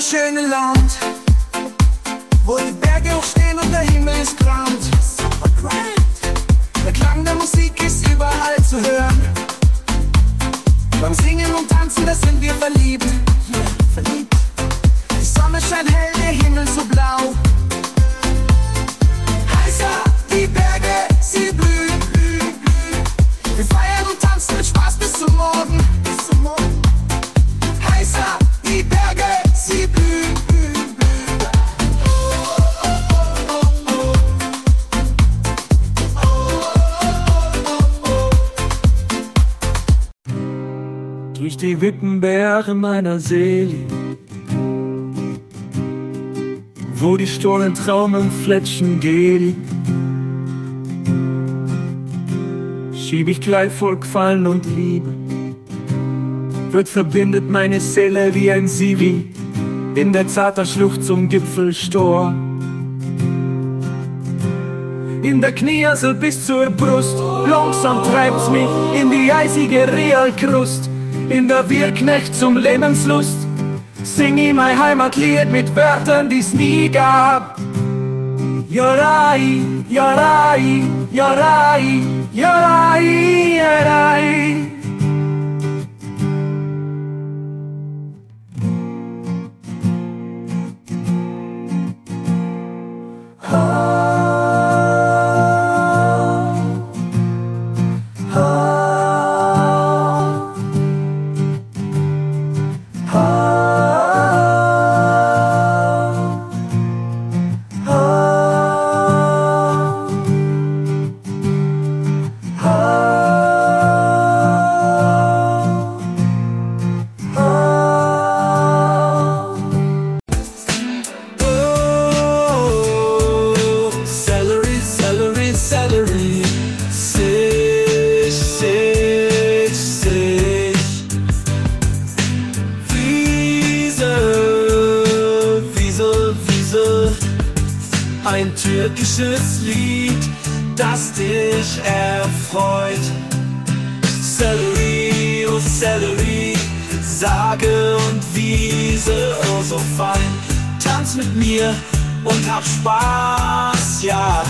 Schöne Land, wo die Berge hochstehen und der Himmel ist grand. Der Klang der Musik ist überall zu hören. Beim Singen und Tanzen, da sind wir verliebt. verliebt. Die Sonne scheint hell, der Himmel so blau. Heißer, die Berge, sie blühen. Wir feiern und tanzen mit Spaß bis zum Morgen. Die Wittenberge meiner Seele, wo die Storen Traumen fletschen gehen, schieb ich gleich voll Gefallen und Liebe. Wird verbindet meine Seele wie ein Sivi in der zarter Schlucht zum Gipfelstor. In der Kniesel bis zur Brust, langsam treibt's mich in die eisige Realkrust. In der Wirknecht zum Lebenslust sing ich mein Heimatlied mit Wörtern, die's nie gab. Yorai, yorai, yorai, yorai, yorai. Ein türkisches Lied, das dich erfreut. Celery, oh Celery, Sage und Wiese, oh so fein. Tanz mit mir und hab Spaß, ja.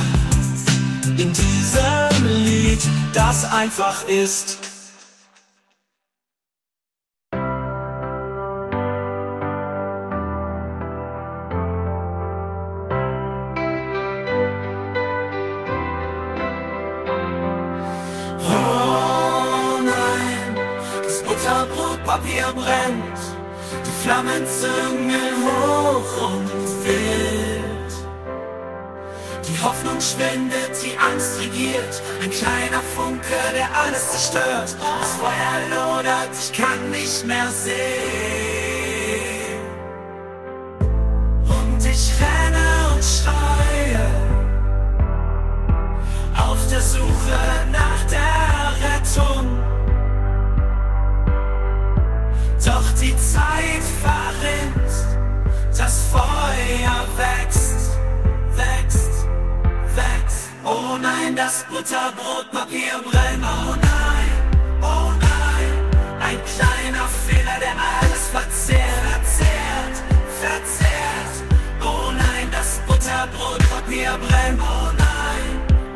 In diesem Lied, das einfach ist. Butterbrotpapier brennt. Die Flammen züngeln hoch und wild. Die Hoffnung schwindet, die Angst regiert. Ein kleiner Funke, der alles zerstört. Das Feuer lodert, ich kann nicht mehr sehen. Die Zeit verrinnt, das Feuer wächst, wächst, wächst. Oh nein, das Butterbrotpapier brennt. Oh nein, oh nein, ein kleiner Fehler, der alles verzehrt, verzehrt, verzehrt. Oh nein, das Butterbrotpapier brennt. Oh nein,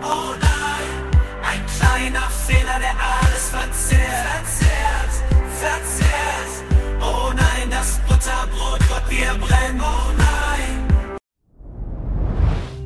oh nein, ein kleiner Fehler, der alles verzehrt,